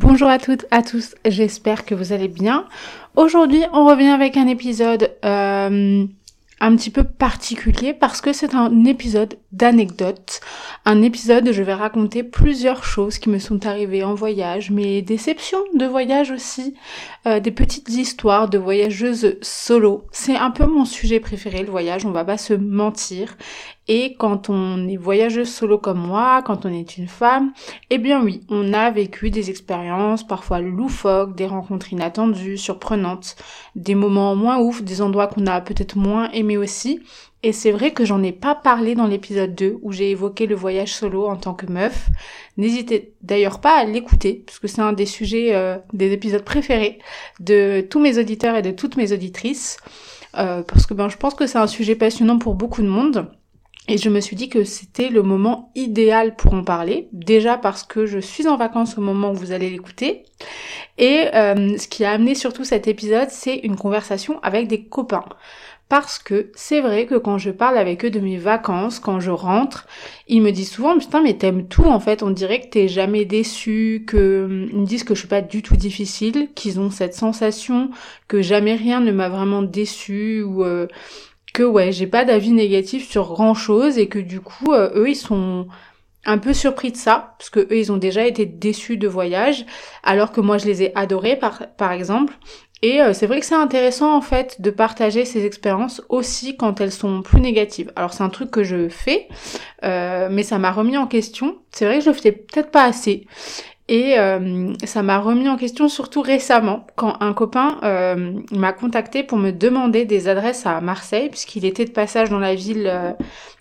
Bonjour à toutes, à tous, j'espère que vous allez bien. Aujourd'hui, on revient avec un épisode euh, un petit peu particulier parce que c'est un épisode d'anecdotes. Un épisode où je vais raconter plusieurs choses qui me sont arrivées en voyage, mes déceptions de voyage aussi, euh, des petites histoires de voyageuses solo. C'est un peu mon sujet préféré, le voyage, on va pas se mentir. Et quand on est voyageuse solo comme moi, quand on est une femme, eh bien oui, on a vécu des expériences parfois loufoques, des rencontres inattendues, surprenantes, des moments moins ouf, des endroits qu'on a peut-être moins aimés aussi. Et c'est vrai que j'en ai pas parlé dans l'épisode 2 où j'ai évoqué le voyage solo en tant que meuf. N'hésitez d'ailleurs pas à l'écouter parce que c'est un des sujets, euh, des épisodes préférés de tous mes auditeurs et de toutes mes auditrices. Euh, parce que ben je pense que c'est un sujet passionnant pour beaucoup de monde. Et je me suis dit que c'était le moment idéal pour en parler. Déjà parce que je suis en vacances au moment où vous allez l'écouter. Et euh, ce qui a amené surtout cet épisode, c'est une conversation avec des copains. Parce que c'est vrai que quand je parle avec eux de mes vacances, quand je rentre, ils me disent souvent putain mais t'aimes tout en fait, on dirait que t'es jamais déçu, que ils me disent que je suis pas du tout difficile, qu'ils ont cette sensation que jamais rien ne m'a vraiment déçu ou euh, que ouais, j'ai pas d'avis négatif sur grand chose et que du coup, euh, eux, ils sont un peu surpris de ça, parce que eux, ils ont déjà été déçus de voyage, alors que moi, je les ai adorés, par, par exemple. Et euh, c'est vrai que c'est intéressant, en fait, de partager ces expériences aussi quand elles sont plus négatives. Alors, c'est un truc que je fais, euh, mais ça m'a remis en question. C'est vrai que je le faisais peut-être pas assez. Et euh, ça m'a remis en question surtout récemment quand un copain euh, m'a contacté pour me demander des adresses à Marseille puisqu'il était de passage dans la ville, euh,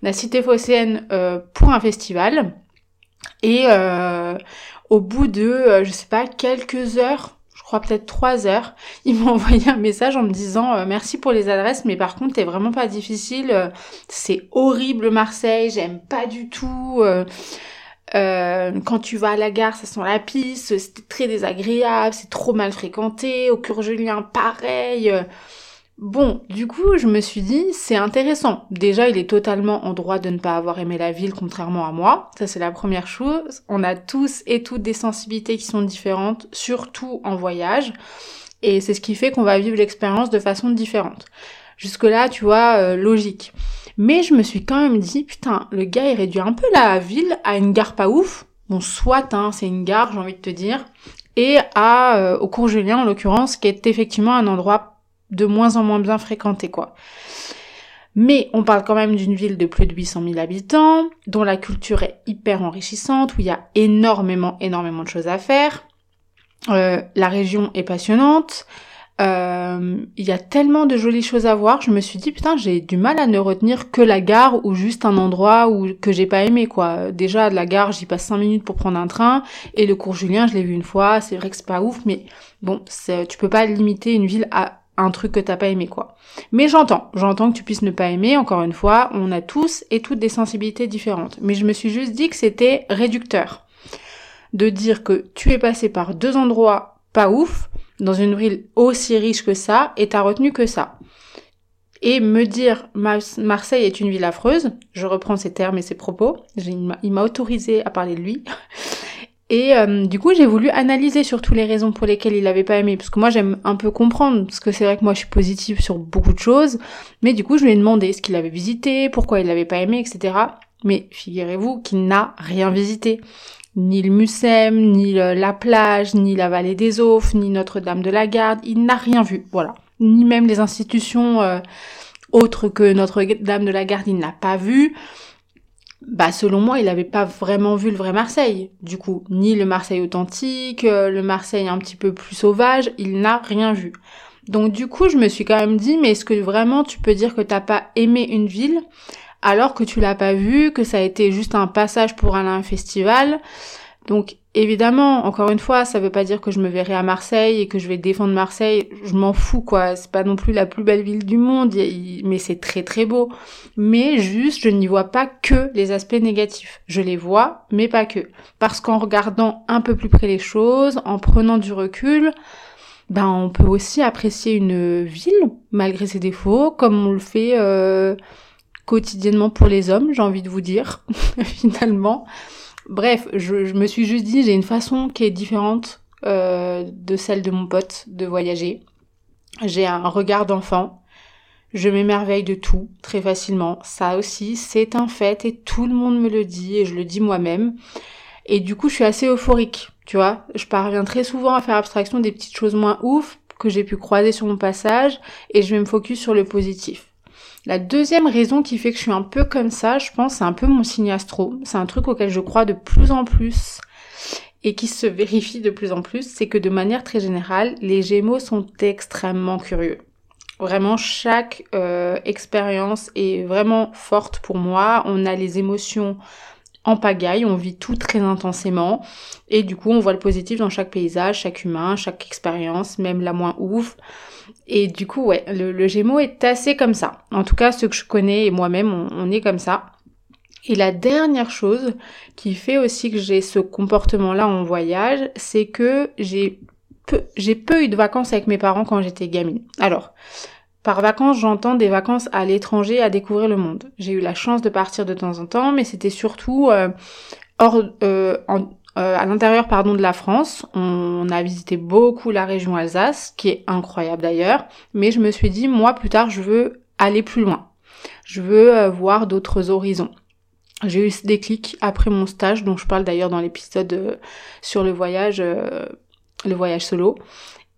la cité phocéenne pour un festival. Et au bout de, je sais pas, quelques heures, je crois peut-être trois heures, il m'a envoyé un message en me disant merci pour les adresses, mais par contre t'es vraiment pas difficile, c'est horrible Marseille, j'aime pas du tout. Euh, quand tu vas à la gare, ça sent la pisse, c'était très désagréable, c'est trop mal fréquenté, au cœur Julien, pareil. Bon, du coup, je me suis dit, c'est intéressant. Déjà, il est totalement en droit de ne pas avoir aimé la ville, contrairement à moi. Ça, c'est la première chose. On a tous et toutes des sensibilités qui sont différentes, surtout en voyage. Et c'est ce qui fait qu'on va vivre l'expérience de façon différente. Jusque-là, tu vois, euh, logique. Mais je me suis quand même dit, putain, le gars, il réduit un peu la ville à une gare pas ouf. Bon, soit, hein, c'est une gare, j'ai envie de te dire. Et à, euh, au cours Julien, en l'occurrence, qui est effectivement un endroit de moins en moins bien fréquenté, quoi. Mais on parle quand même d'une ville de plus de 800 000 habitants, dont la culture est hyper enrichissante, où il y a énormément, énormément de choses à faire. Euh, la région est passionnante. Euh, il y a tellement de jolies choses à voir, je me suis dit putain j'ai du mal à ne retenir que la gare ou juste un endroit où que j'ai pas aimé quoi. Déjà la gare j'y passe 5 minutes pour prendre un train et le cours Julien je l'ai vu une fois, c'est vrai que c'est pas ouf mais bon tu peux pas limiter une ville à un truc que t'as pas aimé quoi. Mais j'entends, j'entends que tu puisses ne pas aimer, encore une fois, on a tous et toutes des sensibilités différentes. Mais je me suis juste dit que c'était réducteur de dire que tu es passé par deux endroits ouf dans une ville aussi riche que ça et t'as retenu que ça. Et me dire Marseille est une ville affreuse, je reprends ses termes et ses propos, il m'a autorisé à parler de lui. Et euh, du coup, j'ai voulu analyser surtout les raisons pour lesquelles il avait pas aimé, parce que moi j'aime un peu comprendre, parce que c'est vrai que moi je suis positive sur beaucoup de choses, mais du coup je lui ai demandé ce qu'il avait visité, pourquoi il l'avait pas aimé, etc. Mais figurez-vous qu'il n'a rien visité. Ni le Mucem, ni la plage, ni la vallée des Aufs, ni Notre-Dame de la Garde. Il n'a rien vu. Voilà. Ni même les institutions euh, autres que Notre-Dame de la Garde, il n'a pas vu bah selon moi, il n'avait pas vraiment vu le vrai Marseille. Du coup, ni le Marseille authentique, euh, le Marseille un petit peu plus sauvage, il n'a rien vu. Donc du coup, je me suis quand même dit, mais est-ce que vraiment tu peux dire que t'as pas aimé une ville alors que tu l'as pas vue, que ça a été juste un passage pour aller à un festival donc évidemment, encore une fois, ça veut pas dire que je me verrai à Marseille et que je vais défendre Marseille. Je m'en fous quoi. C'est pas non plus la plus belle ville du monde, mais c'est très très beau. Mais juste, je n'y vois pas que les aspects négatifs. Je les vois, mais pas que. Parce qu'en regardant un peu plus près les choses, en prenant du recul, ben on peut aussi apprécier une ville malgré ses défauts, comme on le fait euh, quotidiennement pour les hommes, j'ai envie de vous dire, finalement. Bref, je, me suis juste dit, j'ai une façon qui est différente euh, de celle de mon pote de voyager. J'ai un regard d'enfant. Je m'émerveille de tout très facilement. Ça aussi, c'est un fait et tout le monde me le dit et je le dis moi-même. Et du coup, je suis assez euphorique, tu vois. Je parviens très souvent à faire abstraction des petites choses moins ouf que j'ai pu croiser sur mon passage et je vais me focus sur le positif. La deuxième raison qui fait que je suis un peu comme ça, je pense, c'est un peu mon signe astro. C'est un truc auquel je crois de plus en plus et qui se vérifie de plus en plus, c'est que de manière très générale, les Gémeaux sont extrêmement curieux. Vraiment, chaque euh, expérience est vraiment forte pour moi. On a les émotions en pagaille, on vit tout très intensément et du coup on voit le positif dans chaque paysage, chaque humain, chaque expérience, même la moins ouf. Et du coup ouais, le, Gémeaux est assez comme ça. En tout cas ceux que je connais et moi-même on, est comme ça. Et la dernière chose qui fait aussi que j'ai ce comportement-là en voyage, c'est que j'ai peu, j'ai peu eu de vacances avec mes parents quand j'étais gamine. Alors, par vacances, j'entends des vacances à l'étranger à découvrir le monde. J'ai eu la chance de partir de temps en temps, mais c'était surtout euh, hors, euh, euh, à l'intérieur pardon de la France. On a visité beaucoup la région Alsace, qui est incroyable d'ailleurs. Mais je me suis dit, moi plus tard, je veux aller plus loin. Je veux voir d'autres horizons. J'ai eu ce déclic après mon stage, dont je parle d'ailleurs dans l'épisode sur le voyage, le voyage solo.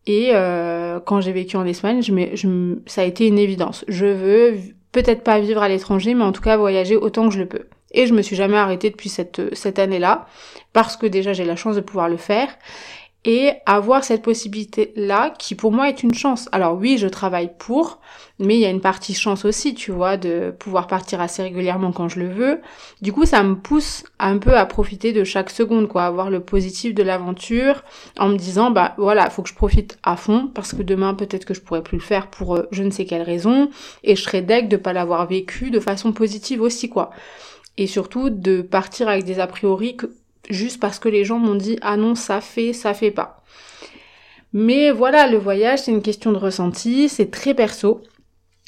Et euh, quand j'ai vécu en Espagne, ça a été une évidence. Je veux peut-être pas vivre à l'étranger, mais en tout cas voyager autant que je le peux. Et je me suis jamais arrêtée depuis cette, cette année-là, parce que déjà j'ai la chance de pouvoir le faire et avoir cette possibilité-là qui pour moi est une chance. Alors oui, je travaille pour, mais il y a une partie chance aussi, tu vois, de pouvoir partir assez régulièrement quand je le veux. Du coup, ça me pousse un peu à profiter de chaque seconde, quoi, avoir le positif de l'aventure en me disant, bah voilà, faut que je profite à fond parce que demain peut-être que je pourrais plus le faire pour euh, je ne sais quelle raison et je serais deg de pas l'avoir vécu de façon positive aussi, quoi. Et surtout de partir avec des a priori que juste parce que les gens m'ont dit ah non ça fait, ça fait pas. Mais voilà, le voyage c'est une question de ressenti, c'est très perso.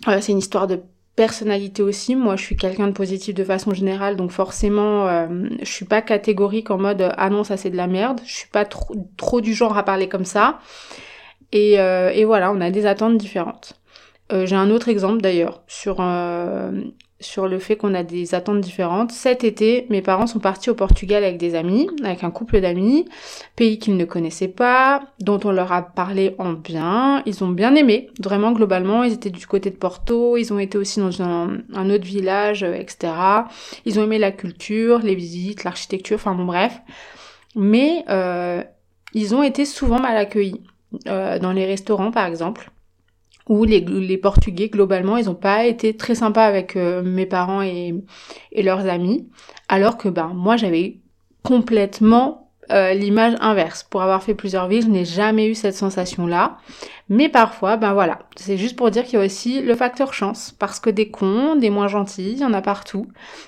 Euh, c'est une histoire de personnalité aussi. Moi, je suis quelqu'un de positif de façon générale, donc forcément, euh, je suis pas catégorique en mode ah non ça c'est de la merde. Je suis pas trop, du genre à parler comme ça. Et, euh, et voilà, on a des attentes différentes. J'ai un autre exemple d'ailleurs sur sur le fait qu'on a des attentes différentes. Cet été, mes parents sont partis au Portugal avec des amis, avec un couple d'amis, pays qu'ils ne connaissaient pas, dont on leur a parlé en bien. Ils ont bien aimé, vraiment globalement. Ils étaient du côté de Porto, ils ont été aussi dans un, autre village, euh, etc. Ils ont aimé la culture, les visites, l'architecture, enfin bon bref. Mais euh, ils ont été souvent mal accueillis. Euh, dans les restaurants par exemple où les, les Portugais, globalement, ils n'ont pas été très sympas avec euh, mes parents et, et, leurs amis, alors que ben moi j'avais complètement euh, l'image inverse. Pour avoir fait plusieurs villes, je n'ai jamais eu cette sensation-là. Mais parfois, ben voilà, c'est juste pour dire qu'il y a aussi le facteur chance, parce que des cons, des moins gentils, il y en a partout.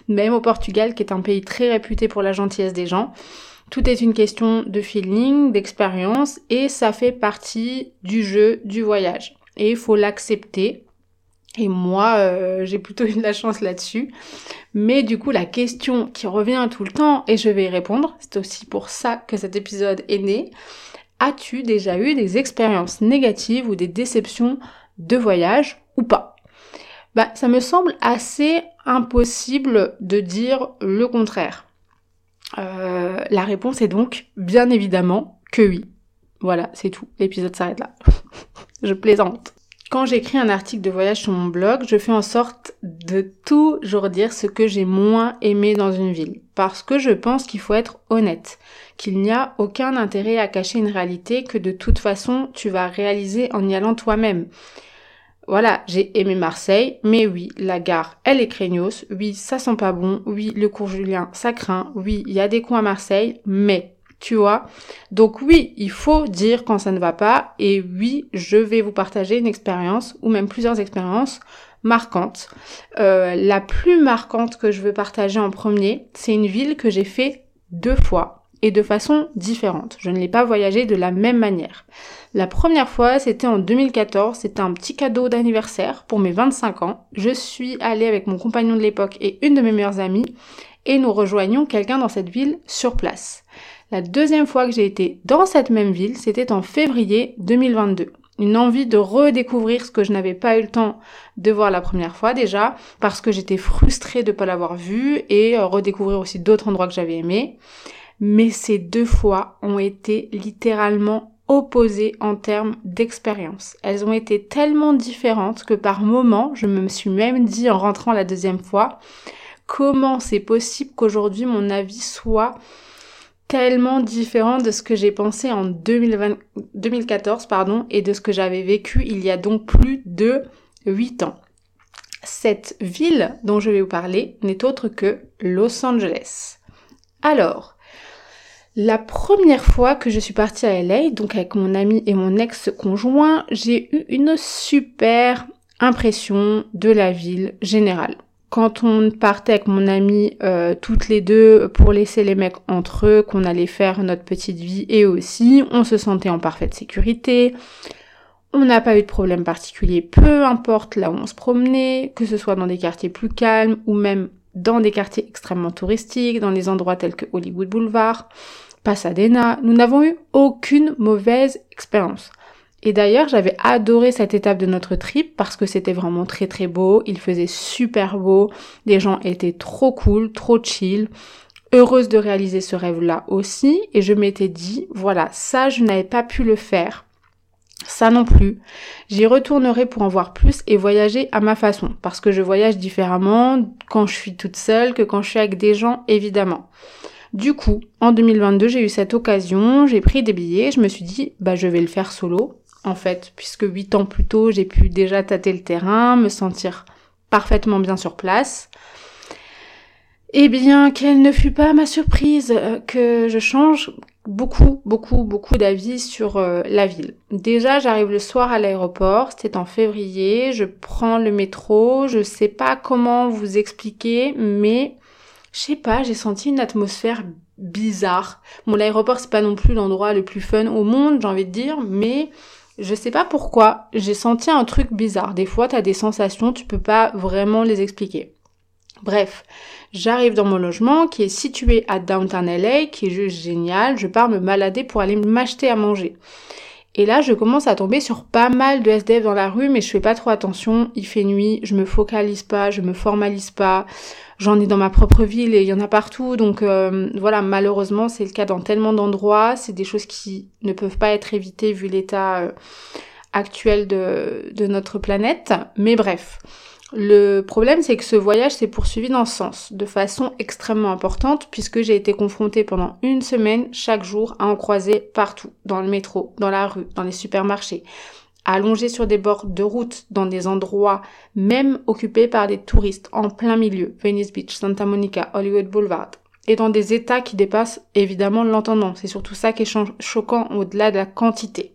Même au Portugal, qui est un pays très réputé pour la gentillesse des gens. Tout est une question de feeling, d'expérience, et ça fait partie du jeu du voyage et il faut l'accepter. Et moi, euh, j'ai plutôt eu de la chance là-dessus. Mais du coup, la question qui revient tout le temps, et je vais y répondre, c'est aussi pour ça que cet épisode est né. As-tu déjà eu des expériences négatives ou des déceptions de voyage ou pas? Bah, ça me semble assez impossible de dire le contraire. Euh, la réponse est donc bien évidemment que oui. Voilà, c'est tout. L'épisode s'arrête là. je plaisante. Quand j'écris un article de voyage sur mon blog, je fais en sorte de toujours dire ce que j'ai moins aimé dans une ville. Parce que je pense qu'il faut être honnête. Qu'il n'y a aucun intérêt à cacher une réalité que de toute façon tu vas réaliser en y allant toi-même. Voilà, j'ai aimé Marseille, mais oui, la gare, elle est craignos, oui, ça sent pas bon, oui, le cours Julien, ça craint, oui, il y a des coins à Marseille, mais, tu vois. Donc oui, il faut dire quand ça ne va pas, et oui, je vais vous partager une expérience, ou même plusieurs expériences marquantes. Euh, la plus marquante que je veux partager en premier, c'est une ville que j'ai fait deux fois, et de façon différente. Je ne l'ai pas voyagé de la même manière. La première fois, c'était en 2014, c'était un petit cadeau d'anniversaire pour mes 25 ans. Je suis allée avec mon compagnon de l'époque et une de mes meilleures amies et nous rejoignions quelqu'un dans cette ville sur place. La deuxième fois que j'ai été dans cette même ville, c'était en février 2022 une envie de redécouvrir ce que je n'avais pas eu le temps de voir la première fois déjà, parce que j'étais frustrée de ne pas l'avoir vu et euh, redécouvrir aussi d'autres endroits que j'avais aimés mais ces deux fois ont été littéralement opposées en termes d'expérience. Elles ont été tellement différentes que par moments, je me suis même dit en rentrant la deuxième fois, comment c'est possible qu'aujourd'hui mon avis soit tellement différent de ce que j'ai pensé en 2014 pardon, et de ce que j'avais vécu il y a donc plus de 8 ans. Cette ville dont je vais vous parler n'est autre que Los Angeles. Alors, la première fois que je suis partie à LA, donc avec mon ami et mon ex-conjoint, j'ai eu une super impression de la ville générale. Quand on partait avec mon ami euh, toutes les deux pour laisser les mecs entre eux, qu'on allait faire notre petite vie et aussi, on se sentait en parfaite sécurité. On n'a pas eu de problème particulier, peu importe là où on se promenait, que ce soit dans des quartiers plus calmes ou même dans des quartiers extrêmement touristiques, dans des endroits tels que Hollywood Boulevard, Pasadena. Nous n'avons eu aucune mauvaise expérience. Et d'ailleurs, j'avais adoré cette étape de notre trip parce que c'était vraiment très très beau, il faisait super beau, les gens étaient trop cool, trop chill. Heureuse de réaliser ce rêve-là aussi, et je m'étais dit, voilà, ça je n'avais pas pu le faire. Ça non plus. J'y retournerai pour en voir plus et voyager à ma façon, parce que je voyage différemment quand je suis toute seule que quand je suis avec des gens, évidemment. Du coup, en 2022, j'ai eu cette occasion, j'ai pris des billets, je me suis dit, bah je vais le faire solo, en fait, puisque huit ans plus tôt, j'ai pu déjà tâter le terrain, me sentir parfaitement bien sur place. Eh bien, quelle ne fut pas ma surprise euh, que je change beaucoup, beaucoup, beaucoup d'avis sur euh, la ville. Déjà, j'arrive le soir à l'aéroport, c'était en février, je prends le métro, je sais pas comment vous expliquer, mais je sais pas, j'ai senti une atmosphère bizarre. Bon, l'aéroport, c'est pas non plus l'endroit le plus fun au monde, j'ai envie de dire, mais je sais pas pourquoi, j'ai senti un truc bizarre. Des fois, t'as des sensations, tu peux pas vraiment les expliquer. Bref, J'arrive dans mon logement qui est situé à Downtown LA, qui est juste génial. Je pars me balader pour aller m'acheter à manger. Et là, je commence à tomber sur pas mal de SDF dans la rue, mais je fais pas trop attention. Il fait nuit, je me focalise pas, je me formalise pas. J'en ai dans ma propre ville et il y en a partout. Donc euh, voilà, malheureusement, c'est le cas dans tellement d'endroits. C'est des choses qui ne peuvent pas être évitées vu l'état euh, actuel de, de notre planète. Mais bref. Le problème, c'est que ce voyage s'est poursuivi dans ce sens, de façon extrêmement importante, puisque j'ai été confrontée pendant une semaine, chaque jour, à en croiser partout, dans le métro, dans la rue, dans les supermarchés, allongés sur des bords de route, dans des endroits même occupés par des touristes, en plein milieu, Venice Beach, Santa Monica, Hollywood Boulevard, et dans des états qui dépassent évidemment l'entendement. C'est surtout ça qui est choquant au-delà de la quantité.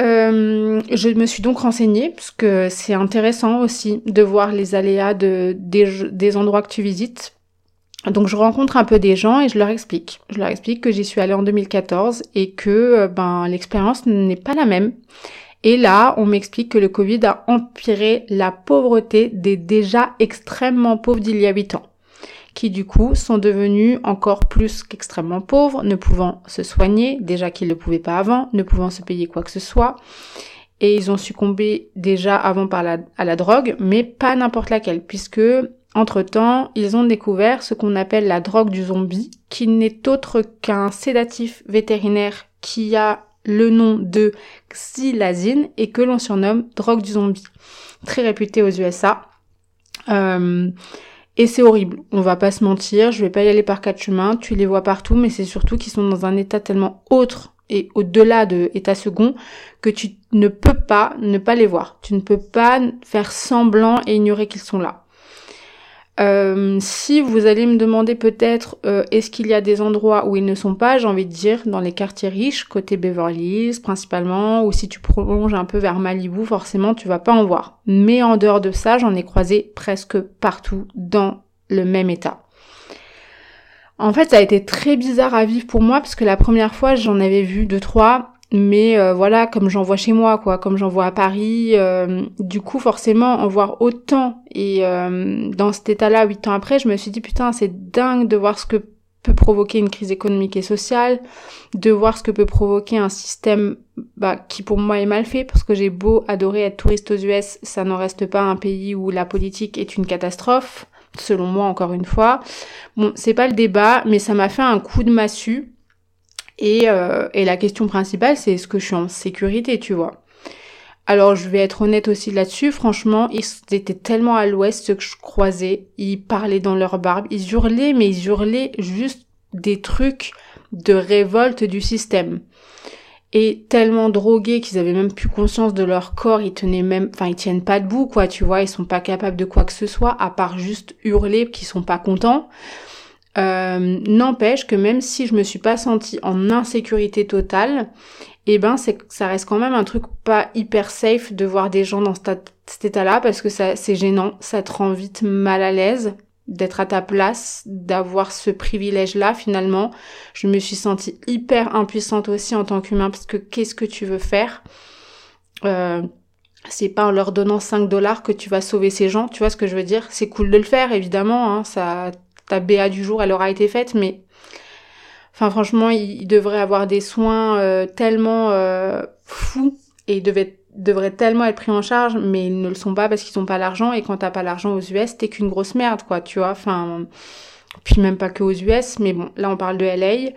Euh, je me suis donc renseignée parce que c'est intéressant aussi de voir les aléas de, des, endroits que tu visites. Donc je rencontre un peu des gens et je leur explique. Je leur explique que j'y suis allée en 2014 et que euh, ben l'expérience n'est pas la même. Et là, on m'explique que le Covid a empiré la pauvreté des déjà extrêmement pauvres d'il y a 8 ans qui du coup sont devenus encore plus qu'extrêmement pauvres, ne pouvant se soigner, déjà qu'ils ne le pouvaient pas avant, ne pouvant se payer quoi que ce soit. et ils ont succombé déjà avant par la, à la drogue, mais pas n'importe laquelle, puisque entre-temps, ils ont découvert ce qu'on appelle la drogue du zombie, qui n'est autre qu'un sédatif vétérinaire qui a le nom de xylazine et que l'on surnomme drogue du zombie. Très réputé aux USA. Euh, et c'est horrible. On va pas se mentir, je vais pas y aller par quatre chemins, tu les vois partout, mais c'est surtout qu'ils sont dans un état tellement autre et au-delà de état second que tu ne peux pas ne pas les voir. Tu ne peux pas faire semblant et ignorer qu'ils sont là. Euh, si vous allez me demander peut-être euh, est-ce qu'il y a des endroits où ils ne sont pas, j'ai envie de dire dans les quartiers riches, côté Beverly principalement, ou si tu prolonges un peu vers Malibu, forcément tu vas pas en voir. Mais en dehors de ça, j'en ai croisé presque partout dans le même état. En fait, ça a été très bizarre à vivre pour moi parce que la première fois, j'en avais vu deux trois mais euh, voilà comme j'en vois chez moi quoi comme j'en vois à Paris euh, du coup forcément en voir autant et euh, dans cet état-là huit ans après je me suis dit putain c'est dingue de voir ce que peut provoquer une crise économique et sociale de voir ce que peut provoquer un système bah, qui pour moi est mal fait parce que j'ai beau adorer être touriste aux US ça n'en reste pas un pays où la politique est une catastrophe selon moi encore une fois. Bon c'est pas le débat mais ça m'a fait un coup de massue et, euh, et la question principale, c'est est-ce que je suis en sécurité, tu vois. Alors je vais être honnête aussi là-dessus, franchement, ils étaient tellement à l'ouest ceux que je croisais, ils parlaient dans leur barbe, ils hurlaient, mais ils hurlaient juste des trucs de révolte du système. Et tellement drogués qu'ils avaient même plus conscience de leur corps, ils tenaient même, enfin ils tiennent pas debout quoi, tu vois, ils sont pas capables de quoi que ce soit à part juste hurler qu'ils sont pas contents. Euh, n'empêche que même si je me suis pas sentie en insécurité totale, eh ben c'est ça reste quand même un truc pas hyper safe de voir des gens dans cet, état-là parce que ça c'est gênant, ça te rend vite mal à l'aise d'être à ta place, d'avoir ce privilège-là finalement. Je me suis sentie hyper impuissante aussi en tant qu'humain parce que qu'est-ce que tu veux faire? Euh, c'est pas en leur donnant 5 dollars que tu vas sauver ces gens, tu vois ce que je veux dire? C'est cool de le faire, évidemment, hein, ça BA du jour, elle aura été faite, mais franchement, il, devrait avoir des soins euh, tellement euh, fous et il devait, devrait tellement être pris en charge, mais ils ne le sont pas parce qu'ils n'ont pas l'argent et quand t'as pas l'argent aux US, t'es qu'une grosse merde, quoi, tu vois. Enfin, puis même pas que aux US, mais bon, là on parle de LA.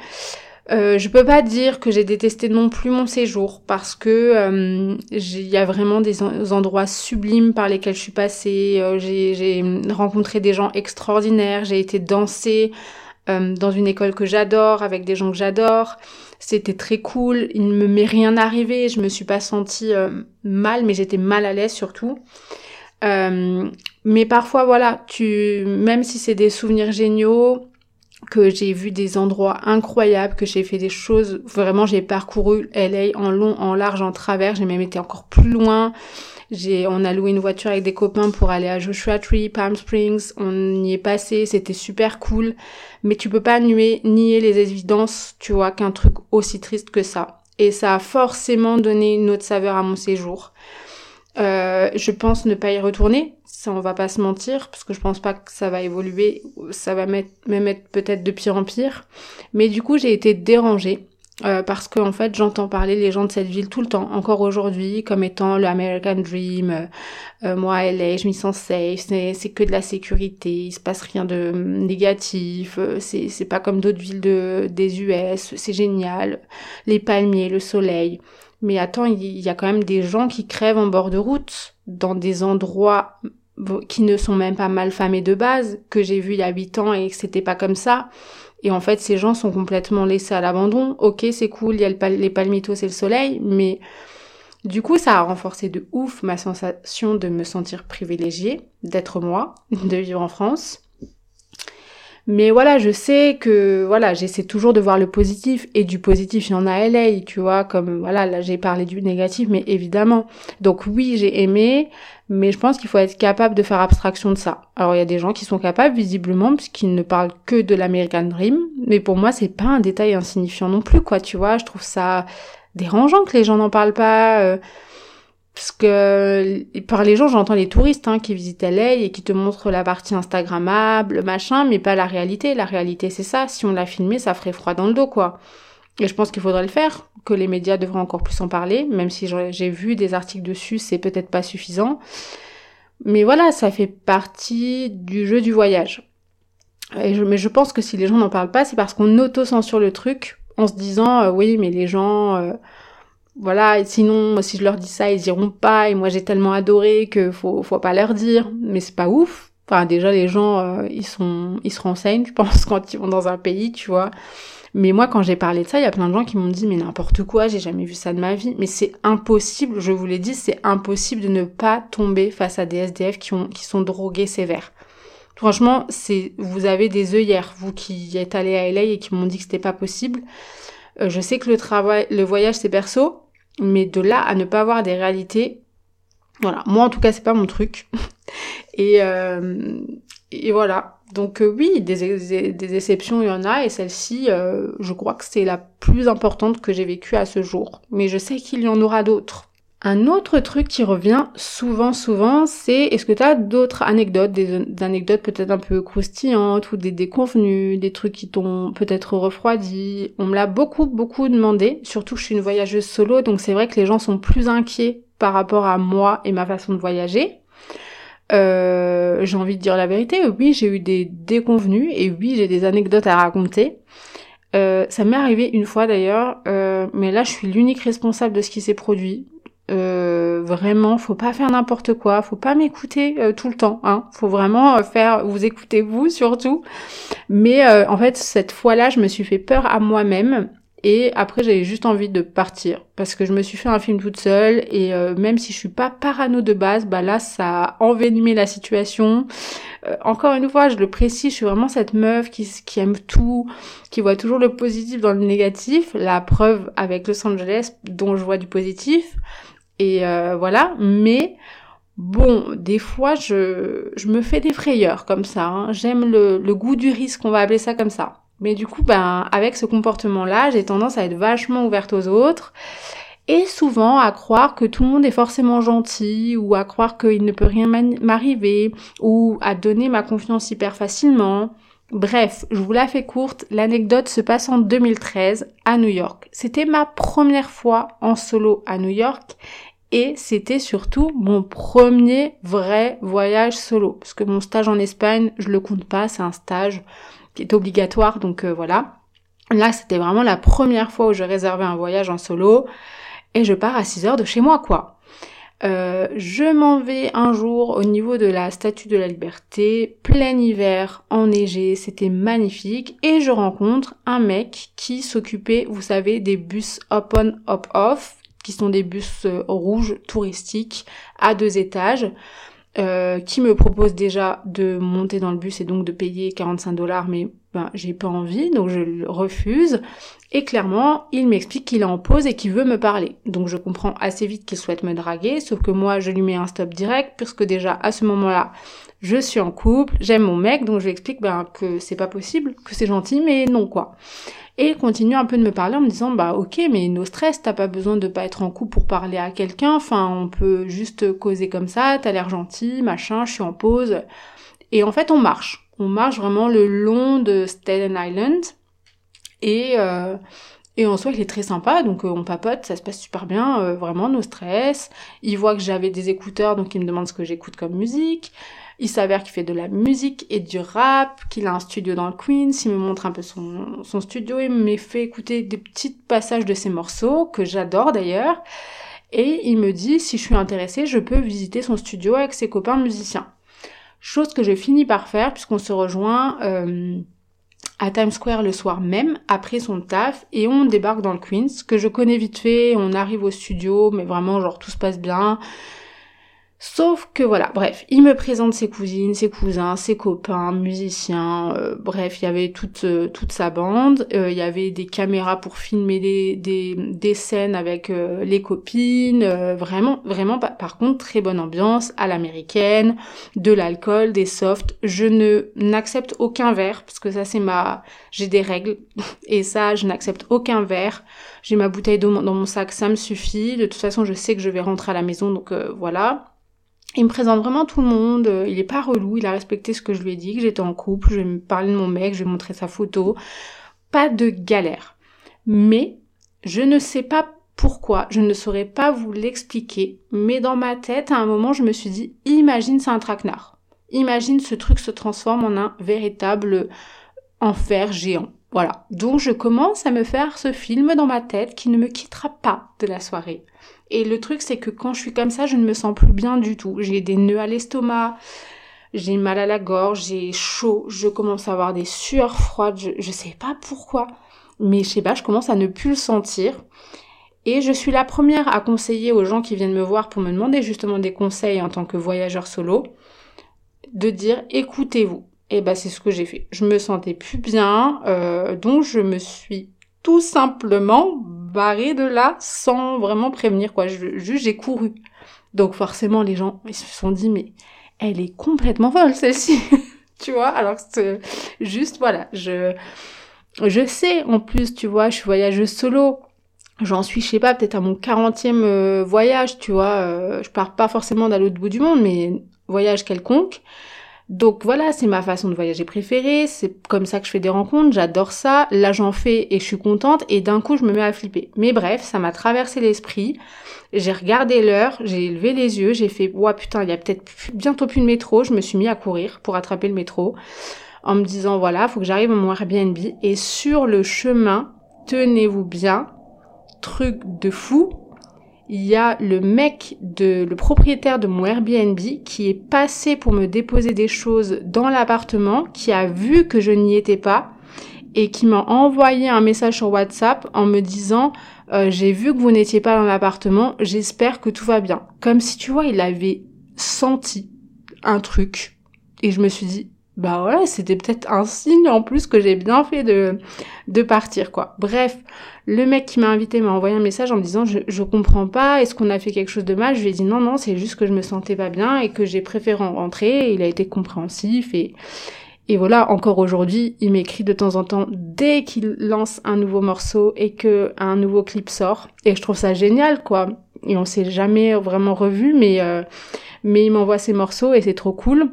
Euh, je peux pas dire que j'ai détesté non plus mon séjour parce que euh, il y a vraiment des endroits sublimes par lesquels je suis passée. Euh, j'ai rencontré des gens extraordinaires. J'ai été danser euh, dans une école que j'adore avec des gens que j'adore. C'était très cool. Il ne m'est rien arrivé. Je me suis pas sentie mal, mais j'étais mal à l'aise surtout. mais parfois, voilà, tu, même si c'est des souvenirs géniaux, que j'ai vu des endroits incroyables, que j'ai fait des choses, vraiment j'ai parcouru LA en long, en large, en travers, j'ai même été encore plus loin. J'ai, on a loué une voiture avec des copains pour aller à Joshua Tree, Palm Springs, on y est passé, c'était super cool, mais tu peux pas nier, nier les évidences, tu vois, qu'un truc aussi triste que ça. Et ça a forcément donné une autre saveur à mon séjour. Euh, je pense ne pas y retourner, ça on va pas se mentir, parce que je pense pas que ça va évoluer, ça va même être peut-être de pire en pire. Mais du coup j'ai été dérangée. Euh, parce que en fait j'entends parler les gens de cette ville tout le temps, encore aujourd'hui, comme étant le American Dream. Euh, moi, elle est, je m'y sens safe, c'est que de la sécurité, il se passe rien de négatif, c'est c'est pas comme d'autres villes de des US, c'est génial, les palmiers, le soleil. Mais attends, il y a quand même des gens qui crèvent en bord de route, dans des endroits qui ne sont même pas mal famés de base, que j'ai vu il y a 8 ans et que c'était pas comme ça. Et en fait, ces gens sont complètement laissés à l'abandon. Ok, c'est cool, il y a les palmitos et le soleil, mais du coup, ça a renforcé de ouf ma sensation de me sentir privilégiée, d'être moi, de vivre en France. Mais voilà, je sais que voilà, j'essaie toujours de voir le positif et du positif, il y en a LA, tu vois, comme voilà, là j'ai parlé du négatif, mais évidemment. Donc oui, j'ai aimé, mais je pense qu'il faut être capable de faire abstraction de ça. Alors il y a des gens qui sont capables visiblement puisqu'ils ne parlent que de l'American Dream, mais pour moi c'est pas un détail insignifiant non plus quoi, tu vois, je trouve ça dérangeant que les gens n'en parlent pas. Euh, parce que par les gens, j'entends les touristes hein, qui visitent LA et qui te montrent la partie Instagrammable, machin, mais pas la réalité. La réalité, c'est ça. Si on l'a filmé, ça ferait froid dans le dos, quoi. Et je pense qu'il faudrait le faire, que les médias devraient encore plus en parler, même si j'ai vu des articles dessus, c'est peut-être pas suffisant. Mais voilà, ça fait partie du jeu du voyage. Mais je pense que si les gens n'en parlent pas, c'est parce qu'on auto-censure le truc en se disant euh, oui, mais les gens, euh, voilà, sinon si je leur dis ça, ils iront pas. Et moi j'ai tellement adoré que faut, faut pas leur dire. Mais c'est pas ouf. Enfin déjà les gens, euh, ils sont, ils se renseignent, je pense, quand ils vont dans un pays, tu vois. Mais moi, quand j'ai parlé de ça, il y a plein de gens qui m'ont dit mais n'importe quoi, j'ai jamais vu ça de ma vie. Mais c'est impossible, je vous l'ai dit, c'est impossible de ne pas tomber face à des SDF qui ont, qui sont drogués sévères. Franchement, c'est, vous avez des œillères, vous qui êtes allés à LA et qui m'ont dit que c'était pas possible. Euh, je sais que le travail, le voyage c'est perso, mais de là à ne pas avoir des réalités, voilà. Moi en tout cas c'est pas mon truc. et, euh, et voilà. Donc euh, oui, des, des, exceptions il y en a et celle-ci, euh, je crois que c'est la plus importante que j'ai vécue à ce jour. Mais je sais qu'il y en aura d'autres. Un autre truc qui revient souvent, souvent, c'est est-ce que tu as d'autres anecdotes, des, anecdotes peut-être un peu croustillantes ou des déconvenues, des trucs qui t'ont peut-être refroidi? On me l'a beaucoup, beaucoup demandé, surtout que je suis une voyageuse solo, donc c'est vrai que les gens sont plus inquiets par rapport à moi et ma façon de voyager. Euh, j'ai envie de dire la vérité, oui, j'ai eu des déconvenues et oui, j'ai des anecdotes à raconter. Euh, ça m'est arrivé une fois d'ailleurs, euh, mais là je suis l'unique responsable de ce qui s'est produit. Euh, vraiment, faut pas faire n'importe quoi, faut pas m'écouter euh, tout le temps, hein. Faut vraiment euh, faire, vous écoutez vous surtout. Mais en fait, cette fois-là, je me suis fait peur à moi-même et après j'avais juste envie de partir parce que je me suis fait un film toute seule et même si je suis pas parano de base, bah là ça a envenimé la situation. encore une fois, je le précise, je suis vraiment cette meuf qui, qui aime tout, qui voit toujours le positif dans le négatif. La preuve avec Los Angeles dont je vois du positif. Et euh, voilà, mais bon, des fois, je, me fais des frayeurs comme ça. Hein. J'aime le, le goût du risque, on va appeler ça comme ça. Mais du coup, ben, avec ce comportement-là, j'ai tendance à être vachement ouverte aux autres et souvent à croire que tout le monde est forcément gentil ou à croire qu'il ne peut rien m'arriver ou à donner ma confiance hyper facilement. Bref, je vous la fais courte, l'anecdote se passe en 2013 à New York. C'était ma première fois en solo à New York et c'était surtout mon premier vrai voyage solo. Parce que mon stage en Espagne, je le compte pas, c'est un stage qui est obligatoire, donc euh, voilà. Là, c'était vraiment la première fois où je réservais un voyage en solo et je pars à 6 heures de chez moi, quoi. Euh, je m'en vais un jour au niveau de la Statue de la Liberté, plein hiver, enneigé, c'était magnifique, et je rencontre un mec qui s'occupait, vous savez, des bus up-on, up-off, qui sont des bus euh, rouges touristiques à deux étages. Euh, qui me propose déjà de monter dans le bus et donc de payer 45 dollars, mais ben, j'ai pas envie, donc je le refuse. Et clairement, il m'explique qu'il est en pause et qu'il veut me parler. Donc je comprends assez vite qu'il souhaite me draguer, sauf que moi je lui mets un stop direct, puisque déjà à ce moment-là, je suis en couple, j'aime mon mec, donc je lui explique ben, que c'est pas possible, que c'est gentil, mais non quoi et continue un peu de me parler en me disant bah ok mais no stress t'as pas besoin de pas être en couple pour parler à quelqu'un. Enfin on peut juste causer comme ça. T'as l'air gentil machin je suis en pause. Et en fait on marche. On marche vraiment le long de Staten Island. Et euh, et en soi, il est très sympa, donc euh, on papote, ça se passe super bien, euh, vraiment, no stress. Il voit que j'avais des écouteurs, donc il me demande ce que j'écoute comme musique. Il s'avère qu'il fait de la musique et du rap, qu'il a un studio dans le Queens, il me montre un peu son, studio, il me fait écouter des petits passages de ses morceaux, que j'adore d'ailleurs, et il me dit si je suis intéressée, je peux visiter son studio avec ses copains musiciens. Chose que je finis par faire puisqu'on se rejoint euh, à Times Square le soir même, après son taf, et on débarque dans le Queens, que je connais vite fait, on arrive au studio, mais vraiment genre tout se passe bien. Sauf que voilà, bref, il me présente ses cousines, ses cousins, ses copains, musiciens, euh, bref, il y avait toute, euh, toute sa bande, euh, il y avait des caméras pour filmer des, des, des scènes avec les copines, vraiment, vraiment, par contre, très bonne ambiance, à l'américaine, de l'alcool, des softs, je ne n'accepte aucun verre, parce que ça c'est ma... j'ai des règles, et ça, je n'accepte aucun verre, j'ai ma bouteille d'eau dans mon sac, ça me suffit, de toute façon, je sais que je vais rentrer à la maison, donc voilà. Il me présente vraiment tout le monde, euh, il est pas relou, il a respecté ce que je lui ai dit, que j'étais en couple, je vais me parler de mon mec, je vais montrer sa photo. Pas de galère. Mais Je ne sais pas pourquoi, je ne saurais pas vous l'expliquer, mais dans ma tête, à un moment, je me suis dit, imagine c'est un traquenard. Imagine ce truc se transforme en un véritable enfer géant. Voilà. Donc je commence à me faire ce film dans ma tête qui ne me quittera pas de la soirée. Et le truc c'est que quand je suis comme ça, je ne me sens plus bien du tout. J'ai des nœuds à l'estomac, j'ai mal à la gorge, j'ai chaud, je commence à avoir des sueurs froides, je, je sais pas pourquoi. Mais je sais pas, je commence à ne plus le sentir. Et je suis la première à conseiller aux gens qui viennent me voir pour me demander justement des conseils en tant que voyageur solo, de dire écoutez-vous. Et ben c'est ce que j'ai fait. Je me sentais plus bien, euh, donc je me suis tout simplement barrée de là sans vraiment prévenir quoi. juste j'ai couru. Donc forcément les gens ils se sont dit mais elle est complètement folle celle-ci, tu vois? Alors que juste voilà, je je sais en plus tu vois, je suis voyageuse solo. J'en suis, je sais pas, peut-être à mon 40e euh, voyage, tu vois. Euh, je pars pas forcément d'un l'autre bout du monde, mais voyage quelconque. Donc voilà, c'est ma façon de voyager préférée, c'est comme ça que je fais des rencontres, j'adore ça, là j'en fais et je suis contente et d'un coup je me mets à flipper. Mais bref, ça m'a traversé l'esprit, j'ai regardé l'heure, j'ai levé les yeux, j'ai fait ouah putain, il y a peut-être bientôt plus de métro, je me suis mis à courir pour attraper le métro en me disant voilà, faut que j'arrive à mon Airbnb et sur le chemin, tenez-vous bien, truc de fou, il y a le mec de le propriétaire de mon Airbnb qui est passé pour me déposer des choses dans l'appartement, qui a vu que je n'y étais pas et qui m'a envoyé un message sur WhatsApp en me disant euh, j'ai vu que vous n'étiez pas dans l'appartement, j'espère que tout va bien. Comme si tu vois, il avait senti un truc et je me suis dit bah ouais, c'était peut-être un signe en plus que j'ai bien fait de, de partir, quoi. Bref, le mec qui m'a invité m'a envoyé un message en me disant je, je comprends pas, est-ce qu'on a fait quelque chose de mal? Je lui ai dit non, non, c'est juste que je me sentais pas bien et que j'ai préféré rentrer. il a été compréhensif et, et voilà, encore aujourd'hui, il m'écrit de temps en temps dès qu'il lance un nouveau morceau et que un nouveau clip sort. Et je trouve ça génial, quoi. Et on s'est jamais vraiment revu, mais, euh, mais il m'envoie ses morceaux et c'est trop cool.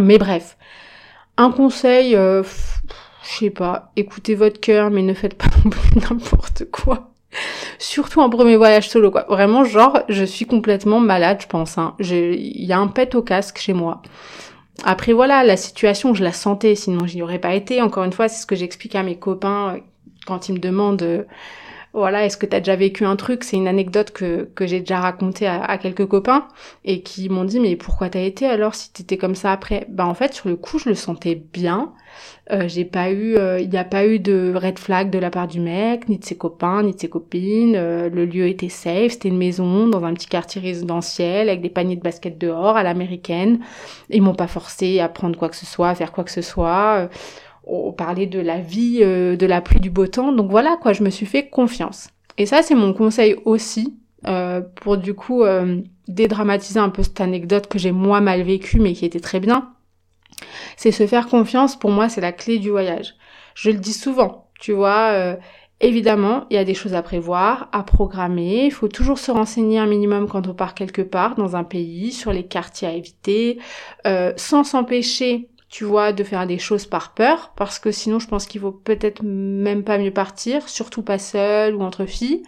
Mais bref. Un conseil, euh, je sais pas, écoutez votre cœur, mais ne faites pas n'importe quoi. Surtout un premier voyage solo, quoi. Vraiment, genre, je suis complètement malade, je pense. Hein. Il y a un pet au casque chez moi. Après, voilà, la situation, je la sentais, sinon j'y aurais pas été. Encore une fois, c'est ce que j'explique à mes copains euh, quand ils me demandent... Euh, voilà, est-ce que tu as déjà vécu un truc? C'est une anecdote que, que j'ai déjà racontée à, quelques copains et qui m'ont dit mais pourquoi t'as été alors si t'étais comme ça après? Bah en fait sur le coup je le sentais bien. Euh, j'ai pas eu, euh, il n'y a pas eu de red flag de la part du mec, ni de ses copains, ni de ses copines. Euh, le lieu était safe, c'était une maison dans un petit quartier résidentiel avec des paniers de basket dehors à l'américaine. Ils m'ont pas forcé à prendre quoi que ce soit, à faire quoi que ce soit on parlait de la vie, euh, de la pluie, du beau temps. Donc voilà, quoi, je me suis fait confiance. Et ça, c'est mon conseil aussi, euh, pour du coup euh, dédramatiser un peu cette anecdote que j'ai moi mal vécue, mais qui était très bien. C'est se faire confiance, pour moi, c'est la clé du voyage. Je le dis souvent, tu vois. Évidemment, il y a des choses à prévoir, à programmer. Il faut toujours se renseigner un minimum quand on part quelque part dans un pays, sur les quartiers à éviter, sans s'empêcher tu vois, de faire des choses par peur, parce que sinon je pense qu'il vaut peut-être même pas mieux partir, surtout pas seul ou entre filles.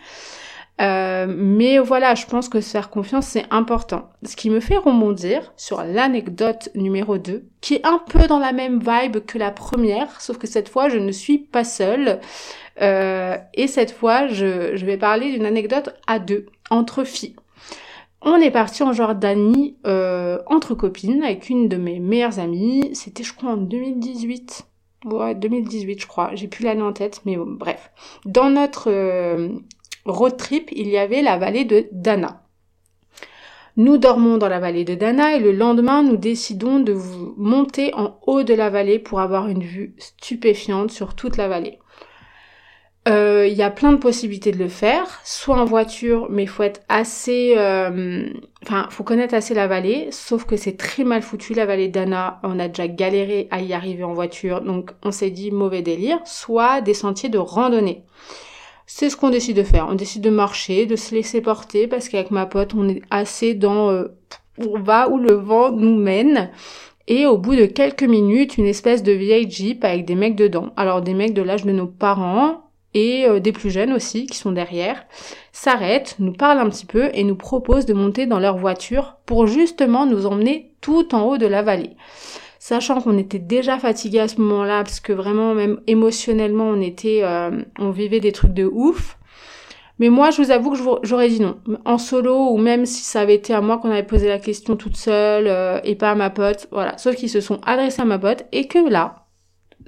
Euh, mais voilà, je pense que se faire confiance, c'est important. Ce qui me fait rebondir sur l'anecdote numéro 2, qui est un peu dans la même vibe que la première, sauf que cette fois, je ne suis pas seule. Euh, et cette fois, je, je vais parler d'une anecdote à deux, entre filles. On est parti en Jordanie euh, entre copines avec une de mes meilleures amies. C'était je crois en 2018. Ouais, 2018 je crois. J'ai plus l'année en tête, mais bref. Dans notre euh, road trip, il y avait la vallée de Dana. Nous dormons dans la vallée de Dana et le lendemain, nous décidons de monter en haut de la vallée pour avoir une vue stupéfiante sur toute la vallée. Il euh, y a plein de possibilités de le faire, soit en voiture, mais faut être assez, euh, enfin, faut connaître assez la vallée. Sauf que c'est très mal foutu la vallée d'Anna. On a déjà galéré à y arriver en voiture, donc on s'est dit mauvais délire. Soit des sentiers de randonnée. C'est ce qu'on décide de faire. On décide de marcher, de se laisser porter, parce qu'avec ma pote, on est assez dans, euh, on va où le vent nous mène. Et au bout de quelques minutes, une espèce de vieille Jeep avec des mecs dedans. Alors des mecs de l'âge de nos parents, et euh, des plus jeunes aussi qui sont derrière s'arrêtent, nous parlent un petit peu et nous proposent de monter dans leur voiture pour justement nous emmener tout en haut de la vallée. Sachant qu'on était déjà fatigué à ce moment-là parce que vraiment même émotionnellement on était euh, on vivait des trucs de ouf. Mais moi, je vous avoue que j'aurais dit non. En solo, ou même si ça avait été à moi qu'on avait posé la question toute seule euh, et pas à ma pote, voilà. Sauf qu'ils se sont adressés à ma pote et que là,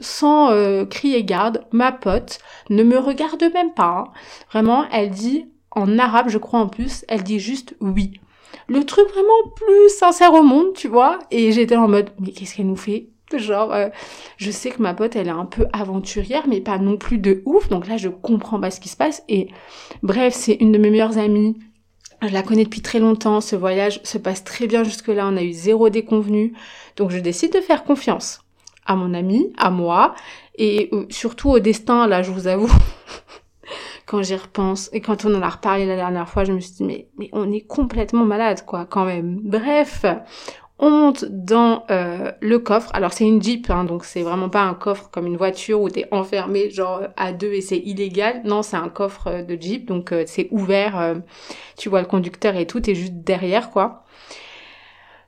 sans euh, crier garde, ma pote ne me regarde même pas. Hein. Vraiment, elle dit en arabe, je crois en plus, elle dit juste oui. Le truc vraiment plus sincère au monde, tu vois. Et j'étais en mode, mais qu'est-ce qu'elle nous fait? Genre, euh, je sais que ma pote, elle est un peu aventurière, mais pas non plus de ouf. Donc là, je comprends pas ce qui se passe. Et bref, c'est une de mes meilleures amies. Je la connais depuis très longtemps. Ce voyage se passe très bien jusque-là. On a eu zéro déconvenu. Donc je décide de faire confiance à mon ami, à moi, et euh, surtout au destin, là, je vous avoue. quand j'y repense et quand on en a reparlé la dernière fois, je me suis dit mais mais on est complètement malade quoi quand même. Bref, on monte dans euh, le coffre. Alors c'est une Jeep, hein, donc c'est vraiment pas un coffre comme une voiture où t'es enfermé genre à deux et c'est illégal. Non, c'est un coffre euh, de Jeep, donc c'est ouvert. tu vois le conducteur et tout, t'es juste derrière quoi.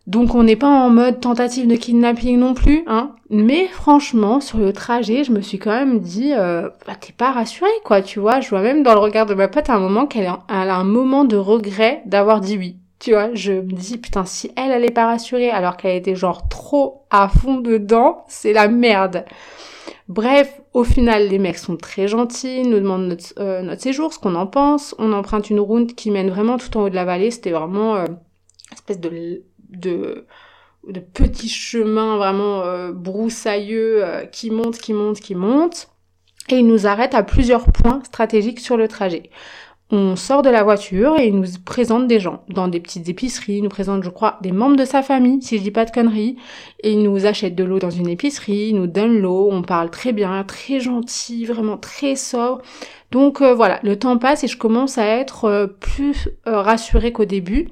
Donc on n'est pas en mode tentative de kidnapping non plus, hein. Mais franchement, sur le trajet, je me suis quand même dit, euh, bah t'es pas rassurée, quoi, tu vois. Je vois même dans le regard de ma pote à un moment qu'elle a un moment de regret d'avoir dit oui. Tu vois, je me dis, putain, si elle, elle est pas rassurée alors qu'elle était genre trop à fond dedans, c'est la merde. Bref, au final, les mecs sont très gentils, nous demandent notre, euh, séjour, ce qu'on en pense. On emprunte une route qui mène vraiment tout en haut de la vallée. C'était vraiment euh, une espèce de de, de petits chemins vraiment euh, broussailleux euh, qui montent, qui montent, qui montent. Et il nous arrête à plusieurs points stratégiques sur le trajet. On sort de la voiture et il nous présente des gens dans des petites épiceries. Il nous présente, je crois, des membres de sa famille, si je dis pas de conneries. Et il nous achète de l'eau dans une épicerie, il nous donne l'eau, on parle très bien, très gentil, vraiment très sobre. Donc euh, voilà, le temps passe et je commence à être plus rassurée qu'au début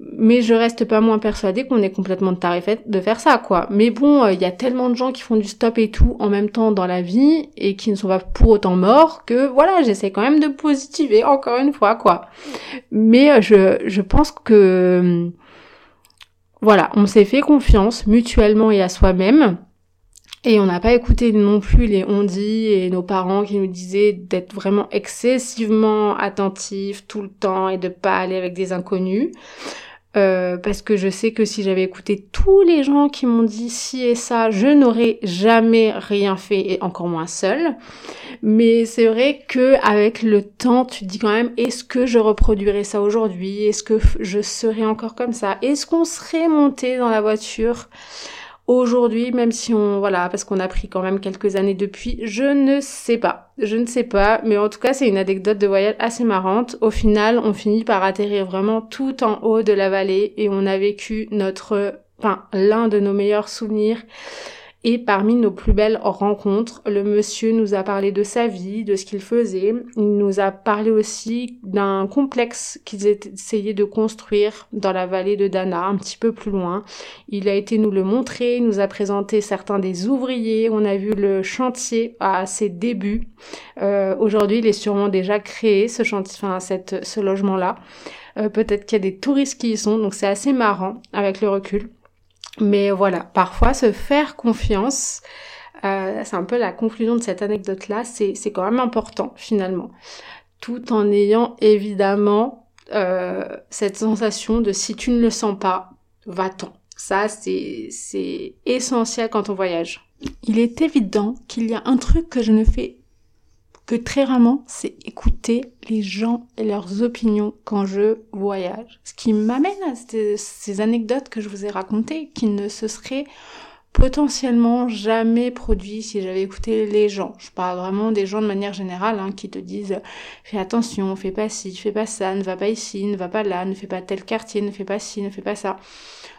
mais je reste pas moins persuadée qu'on est complètement tarifette de faire ça, quoi. Mais bon, il euh, y a tellement de gens qui font du stop et tout en même temps dans la vie et qui ne sont pas pour autant morts que voilà, j'essaie quand même de positiver encore une fois, quoi. Mais euh, je, je pense que voilà, on s'est fait confiance mutuellement et à soi-même. Et on n'a pas écouté non plus les on-dit et nos parents qui nous disaient d'être vraiment excessivement attentifs tout le temps et de pas aller avec des inconnus. Euh, parce que je sais que si j'avais écouté tous les gens qui m'ont dit ci et ça, je n'aurais jamais rien fait et encore moins seul. Mais c'est vrai que avec le temps, tu te dis quand même est-ce que je reproduirais ça aujourd'hui? Est-ce que je serais encore comme ça? Est-ce qu'on serait monté dans la voiture? Aujourd'hui, même si on, voilà, parce qu'on a pris quand même quelques années depuis, je ne sais pas. Je ne sais pas, mais en tout cas, c'est une anecdote de voyage assez marrante. Au final, on finit par atterrir vraiment tout en haut de la vallée et on a vécu notre, enfin, l'un de nos meilleurs souvenirs et parmi nos plus belles rencontres, le monsieur nous a parlé de sa vie, de ce qu'il faisait. Il nous a parlé aussi d'un complexe qu'ils essayaient de construire dans la vallée de Dana, un petit peu plus loin. Il a été nous le montrer, il nous a présenté certains des ouvriers. On a vu le chantier à ses débuts. Euh, Aujourd'hui, il est sûrement déjà créé, ce chantier, enfin, cette, ce logement-là. Euh, Peut-être qu'il y a des touristes qui y sont, donc c'est assez marrant avec le recul. Mais voilà, parfois se faire confiance, euh, c'est un peu la conclusion de cette anecdote-là, c'est, quand même important finalement. Tout en ayant évidemment euh, cette sensation de si tu ne le sens pas, va-t'en. Ça, c'est essentiel quand on voyage. Il est évident qu'il y a un truc que je ne fais que très rarement, c'est écouter les gens et leurs opinions quand je voyage. Ce qui m'amène à ces, anecdotes que je vous ai racontées, qui ne se seraient potentiellement jamais produit si j'avais écouté les gens. Je parle vraiment des gens de manière générale hein, qui te disent fais attention, fais pas ci, fais pas ça, ne va pas ici, ne va pas là, ne fais pas tel quartier, ne fais pas ci, ne fais pas ça.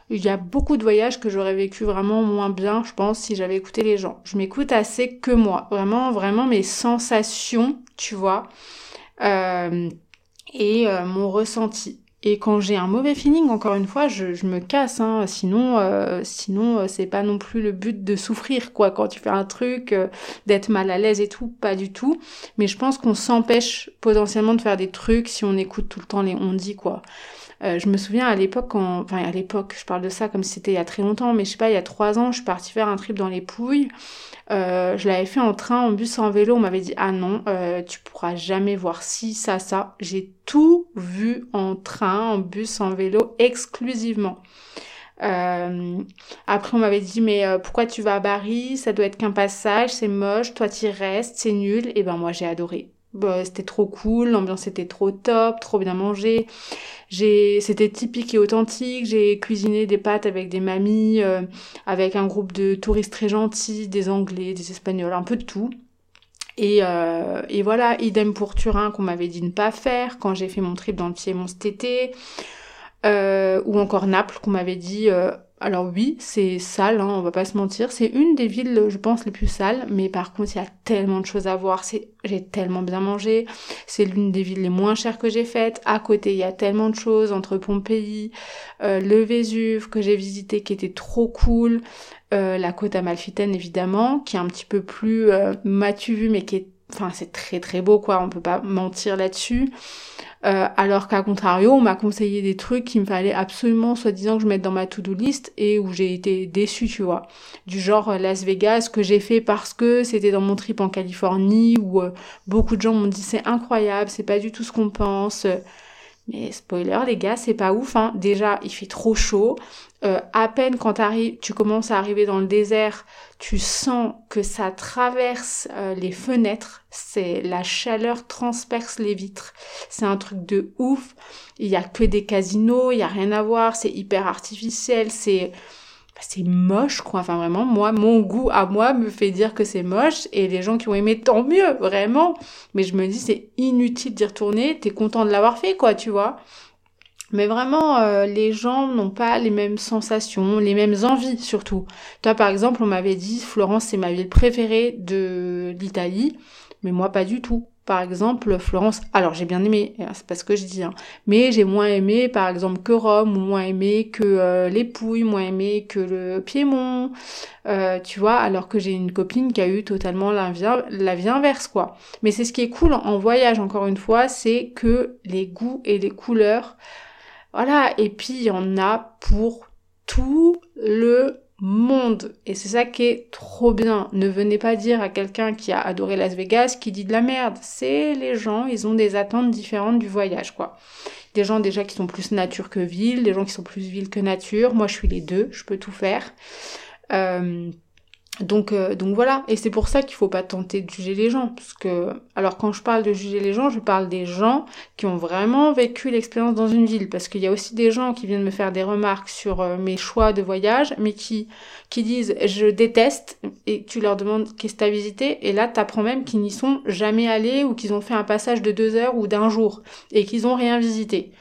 Il y a beaucoup de voyages que j'aurais vécu vraiment moins bien, je pense, si j'avais écouté les gens. Je m'écoute assez que moi. Vraiment, vraiment mes sensations, tu vois, euh, et euh, mon ressenti. Et quand j'ai un mauvais feeling, encore une fois, je, je me casse. Hein. Sinon, euh, sinon c'est pas non plus le but de souffrir, quoi. Quand tu fais un truc, d'être mal à l'aise et tout, pas du tout. Mais je pense qu'on s'empêche potentiellement de faire des trucs si on écoute tout le temps les on dit, quoi. Je me souviens à l'époque, quand, enfin à l'époque, je parle de ça comme si c'était il y a très longtemps, mais je sais pas, il y a trois ans, je suis partie faire un trip dans les Pouilles. Euh, je l'avais fait en train, en bus, en vélo. On m'avait dit ah non, euh, tu pourras jamais voir ci, ça, ça. J'ai tout vu en train, en bus, en vélo, exclusivement. Euh, après, on m'avait dit mais euh, pourquoi tu vas à Paris Ça doit être qu'un passage, c'est moche. Toi, y restes, c'est nul. Et ben moi, j'ai adoré. Bah, c'était trop cool, l'ambiance était trop top, trop bien mangé. J'ai, c'était typique et authentique. J'ai cuisiné des pâtes avec des mamies, euh, avec un groupe de touristes très gentils, des Anglais, des Espagnols, un peu de tout. Et, euh, et voilà, idem pour Turin qu'on m'avait dit ne pas faire quand j'ai fait mon trip dans le Piémont cet été. Euh, ou encore Naples qu'on m'avait dit euh, alors oui, c'est sale, hein, on va pas se mentir. C'est une des villes, je pense, les plus sales. Mais par contre, il y a tellement de choses à voir. J'ai tellement bien mangé. C'est l'une des villes les moins chères que j'ai faites. À côté, il y a tellement de choses entre Pompéi, euh, le Vésuve que j'ai visité, qui était trop cool. Euh, la côte amalfitaine, évidemment, qui est un petit peu plus euh, vu, mais qui est, enfin, c'est très très beau, quoi. On peut pas mentir là-dessus. Euh, alors qu'à contrario, on m'a conseillé des trucs qu'il me fallait absolument, soi-disant, que je mette dans ma to-do list et où j'ai été déçue, tu vois. Du genre euh, Las Vegas, que j'ai fait parce que c'était dans mon trip en Californie, où euh, beaucoup de gens m'ont dit c'est incroyable, c'est pas du tout ce qu'on pense. Mais spoiler les gars, c'est pas ouf. Hein. Déjà, il fait trop chaud. Euh, à peine quand tu commences à arriver dans le désert, tu sens que ça traverse euh, les fenêtres. C'est la chaleur transperce les vitres. C'est un truc de ouf. Il y a que des casinos, il y a rien à voir. C'est hyper artificiel. C'est c'est moche quoi enfin vraiment moi mon goût à moi me fait dire que c'est moche et les gens qui ont aimé tant mieux vraiment mais je me dis c'est inutile d'y retourner t'es content de l'avoir fait quoi tu vois mais vraiment, euh, les gens n'ont pas les mêmes sensations, les mêmes envies surtout. Toi, par exemple, on m'avait dit Florence, c'est ma ville préférée de l'Italie, mais moi, pas du tout par exemple Florence alors j'ai bien aimé euh, c'est pas ce que je dis hein, mais j'ai moins aimé par exemple que Rome moins aimé que euh, les Pouilles moins aimé que le Piémont euh, tu vois alors que j'ai une copine qui a eu totalement la vie, la vie inverse quoi mais c'est ce qui est cool en voyage encore une fois c'est que les goûts et les couleurs voilà et puis il y en a pour tout le monde. Et c'est ça qui est trop bien. Ne venez pas dire à quelqu'un qui a adoré Las Vegas qui dit de la merde. C'est les gens, ils ont des attentes différentes du voyage, quoi. Des gens déjà qui sont plus nature que ville, des gens qui sont plus ville que nature. Moi, je suis les deux, je peux tout faire. Euh, donc, euh, donc voilà, et c'est pour ça qu'il faut pas tenter de juger les gens, parce que, alors quand je parle de juger les gens, je parle des gens qui ont vraiment vécu l'expérience dans une ville, parce qu'il y a aussi des gens qui viennent me faire des remarques sur euh, mes choix de voyage, mais qui qui disent je déteste, et tu leur demandes qu'est-ce que t'as visité, et là t'apprends même qu'ils n'y sont jamais allés ou qu'ils ont fait un passage de deux heures ou d'un jour et qu'ils ont rien visité.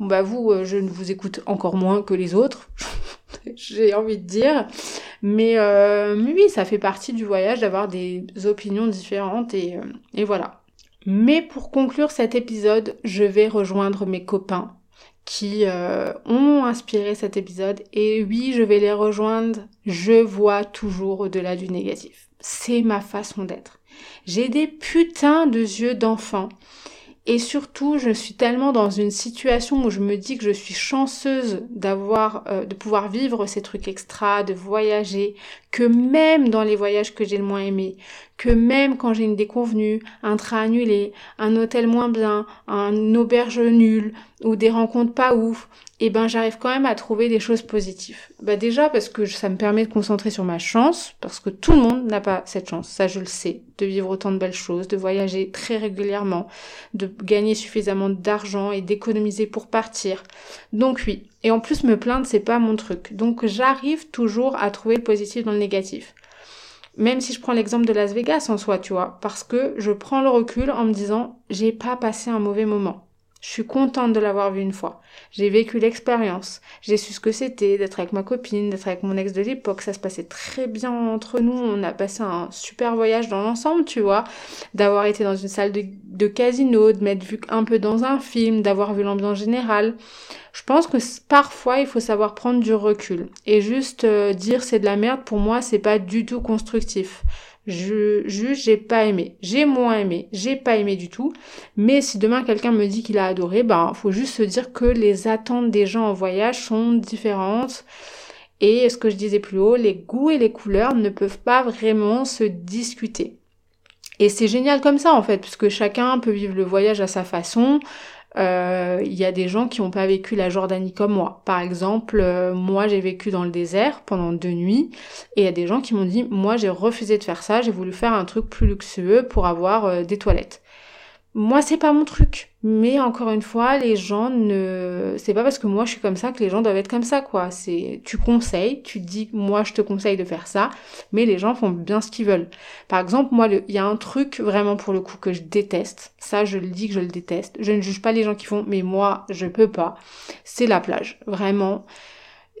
Bah vous, euh, je ne vous écoute encore moins que les autres. j'ai envie de dire. Euh, mais, oui, ça fait partie du voyage d'avoir des opinions différentes et, euh, et voilà. Mais pour conclure cet épisode, je vais rejoindre mes copains qui euh, ont inspiré cet épisode. Et oui, je vais les rejoindre. Je vois toujours au-delà du négatif. C'est ma façon d'être. J'ai des putains de yeux d'enfant et surtout, je suis tellement dans une situation où je me dis que je suis chanceuse d'avoir, euh, de pouvoir vivre ces trucs extra, de voyager, que même dans les voyages que j'ai le moins aimé, que même quand j'ai une déconvenue, un train annulé, un hôtel moins bien, un auberge nul ou des rencontres pas ouf, eh ben j'arrive quand même à trouver des choses positives. Bah déjà parce que ça me permet de concentrer sur ma chance, parce que tout le monde n'a pas cette chance, ça je le sais, de vivre autant de belles choses, de voyager très régulièrement, de gagner suffisamment d'argent et d'économiser pour partir. Donc oui, et en plus me plaindre c'est pas mon truc. Donc j'arrive toujours à trouver le positif dans le négatif. Même si je prends l'exemple de Las Vegas en soi, tu vois, parce que je prends le recul en me disant j'ai pas passé un mauvais moment. Je suis contente de l'avoir vu une fois. J'ai vécu l'expérience. J'ai su ce que c'était d'être avec ma copine, d'être avec mon ex de l'époque. Ça se passait très bien entre nous. On a passé un super voyage dans l'ensemble, tu vois. D'avoir été dans une salle de, casino, de m'être vu un peu dans un film, d'avoir vu l'ambiance générale. Je pense que parfois il faut savoir prendre du recul et juste euh, dire c'est de la merde pour moi c'est pas du tout constructif. Je j'ai pas aimé, j'ai moins aimé, j'ai pas aimé du tout. Mais si demain quelqu'un me dit qu'il a adoré, ben faut juste se dire que les attentes des gens en voyage sont différentes. Et ce que je disais plus haut, les goûts et les couleurs ne peuvent pas vraiment se discuter. Et c'est génial comme ça en fait, puisque chacun peut vivre le voyage à sa façon. Euh, il y a des gens qui n'ont pas vécu la Jordanie comme moi. Par exemple, euh, moi j'ai vécu dans le désert pendant deux nuits et il y a des gens qui m'ont dit moi j'ai refusé de faire ça, j'ai voulu faire un truc plus luxueux pour avoir euh, des toilettes. Moi, c'est pas mon truc. Mais encore une fois, les gens ne, c'est pas parce que moi je suis comme ça que les gens doivent être comme ça, quoi. C'est, tu conseilles, tu dis, moi je te conseille de faire ça, mais les gens font bien ce qu'ils veulent. Par exemple, moi, il y a un truc vraiment pour le coup que je déteste. Ça, je le dis que je le déteste. Je ne juge pas les gens qui font, mais moi, je peux pas. C'est la plage. Vraiment.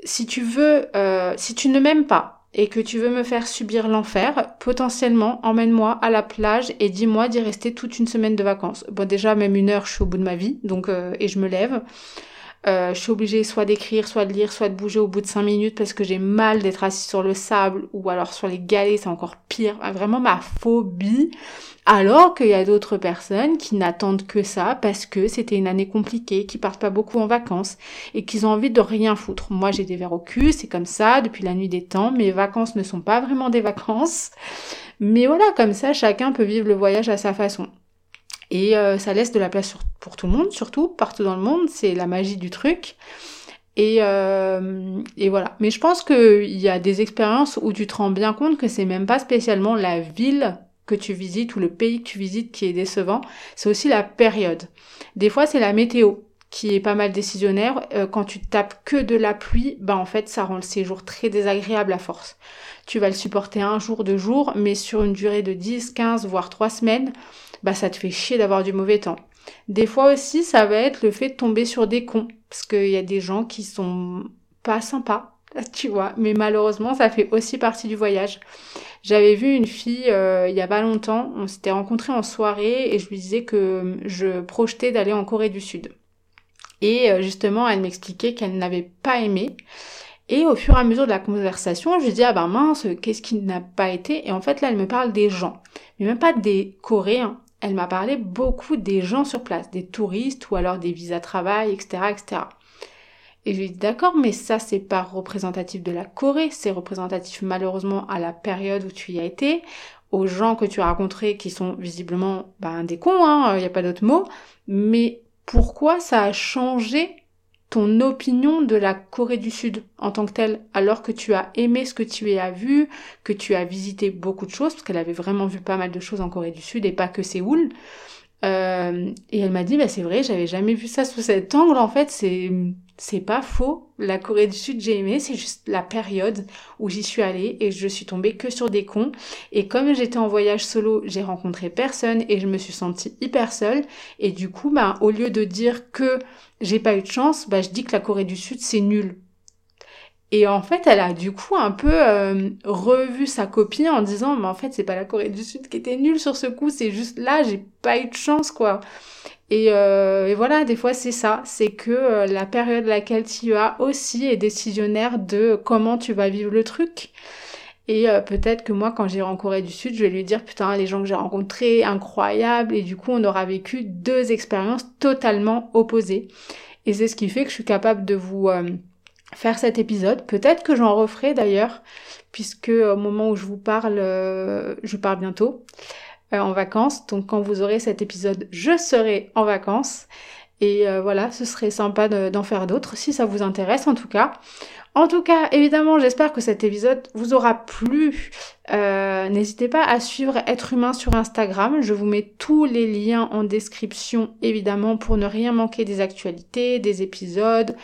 Si tu veux, euh, si tu ne m'aimes pas, et que tu veux me faire subir l'enfer, potentiellement emmène-moi à la plage et dis-moi d'y rester toute une semaine de vacances. Bon déjà même une heure je suis au bout de ma vie, donc euh, et je me lève. Euh, je suis obligée soit d'écrire, soit de lire, soit de bouger au bout de 5 minutes parce que j'ai mal d'être assise sur le sable ou alors sur les galets, c'est encore pire. Vraiment ma phobie. Alors qu'il y a d'autres personnes qui n'attendent que ça parce que c'était une année compliquée, qui partent pas beaucoup en vacances et qu'ils ont envie de rien foutre. Moi j'ai des verres au cul, c'est comme ça depuis la nuit des temps. Mes vacances ne sont pas vraiment des vacances. Mais voilà, comme ça, chacun peut vivre le voyage à sa façon. Et euh, ça laisse de la place pour tout le monde, surtout partout dans le monde. C'est la magie du truc. Et, euh, et voilà. Mais je pense qu'il y a des expériences où tu te rends bien compte que c'est même pas spécialement la ville que tu visites ou le pays que tu visites qui est décevant, c'est aussi la période. Des fois, c'est la météo qui est pas mal décisionnaire. Euh, quand tu tapes que de la pluie, bah en fait, ça rend le séjour très désagréable à force. Tu vas le supporter un jour, deux jours, mais sur une durée de 10, 15, voire 3 semaines, bah ça te fait chier d'avoir du mauvais temps. Des fois aussi, ça va être le fait de tomber sur des cons, parce qu'il y a des gens qui sont pas sympas, tu vois, mais malheureusement, ça fait aussi partie du voyage. J'avais vu une fille euh, il y a pas longtemps, on s'était rencontrés en soirée et je lui disais que je projetais d'aller en Corée du Sud. Et euh, justement, elle m'expliquait qu'elle n'avait pas aimé. Et au fur et à mesure de la conversation, je lui dis ah ben mince, qu'est-ce qui n'a pas été? Et en fait là, elle me parle des gens, mais même pas des Coréens. Elle m'a parlé beaucoup des gens sur place, des touristes ou alors des visas travail, etc., etc. Et je lui dis d'accord, mais ça c'est pas représentatif de la Corée, c'est représentatif malheureusement à la période où tu y as été, aux gens que tu as rencontrés qui sont visiblement ben, des cons, il hein, n'y a pas d'autre mot, mais pourquoi ça a changé ton opinion de la Corée du Sud en tant que telle, alors que tu as aimé ce que tu as vu, que tu as visité beaucoup de choses, parce qu'elle avait vraiment vu pas mal de choses en Corée du Sud et pas que Séoul. Euh, et elle m'a dit, bah c'est vrai, j'avais jamais vu ça sous cet angle. En fait, c'est c'est pas faux. La Corée du Sud, j'ai aimé. C'est juste la période où j'y suis allée et je suis tombée que sur des cons. Et comme j'étais en voyage solo, j'ai rencontré personne et je me suis sentie hyper seule. Et du coup, bah, au lieu de dire que j'ai pas eu de chance, bah, je dis que la Corée du Sud, c'est nul. Et en fait, elle a du coup un peu euh, revu sa copie en disant, mais en fait, c'est pas la Corée du Sud qui était nulle sur ce coup, c'est juste là, j'ai pas eu de chance, quoi. Et, euh, et voilà, des fois, c'est ça, c'est que euh, la période à laquelle tu as aussi est décisionnaire de comment tu vas vivre le truc. Et peut-être que moi, quand j'irai en Corée du Sud, je vais lui dire, putain, les gens que j'ai rencontrés, incroyables, et du coup, on aura vécu deux expériences totalement opposées. Et c'est ce qui fait que je suis capable de vous faire cet épisode. Peut-être que j'en referai d'ailleurs, puisque au moment où je vous parle, euh, je pars bientôt euh, en vacances. Donc quand vous aurez cet épisode, je serai en vacances. Et euh, voilà, ce serait sympa d'en faire d'autres si ça vous intéresse en tout cas. En tout cas, évidemment, j'espère que cet épisode vous aura plu. N'hésitez pas à suivre Être Humain sur Instagram. Je vous mets tous les liens en description, évidemment, pour ne rien manquer des actualités, des épisodes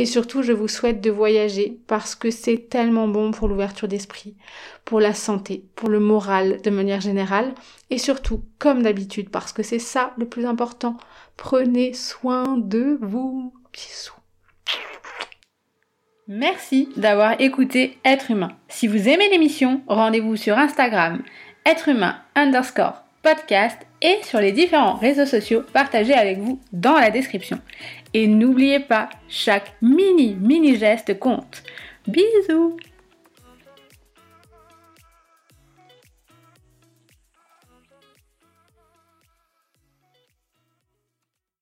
et surtout, je vous souhaite de voyager parce que c'est tellement bon pour l'ouverture d'esprit, pour la santé, pour le moral de manière générale. Et surtout, comme d'habitude, parce que c'est ça le plus important, prenez soin de vous. Bisous. Merci d'avoir écouté Être humain. Si vous aimez l'émission, rendez-vous sur Instagram, être humain underscore podcast et sur les différents réseaux sociaux partagés avec vous dans la description. Et n'oubliez pas, chaque mini mini geste compte. Bisous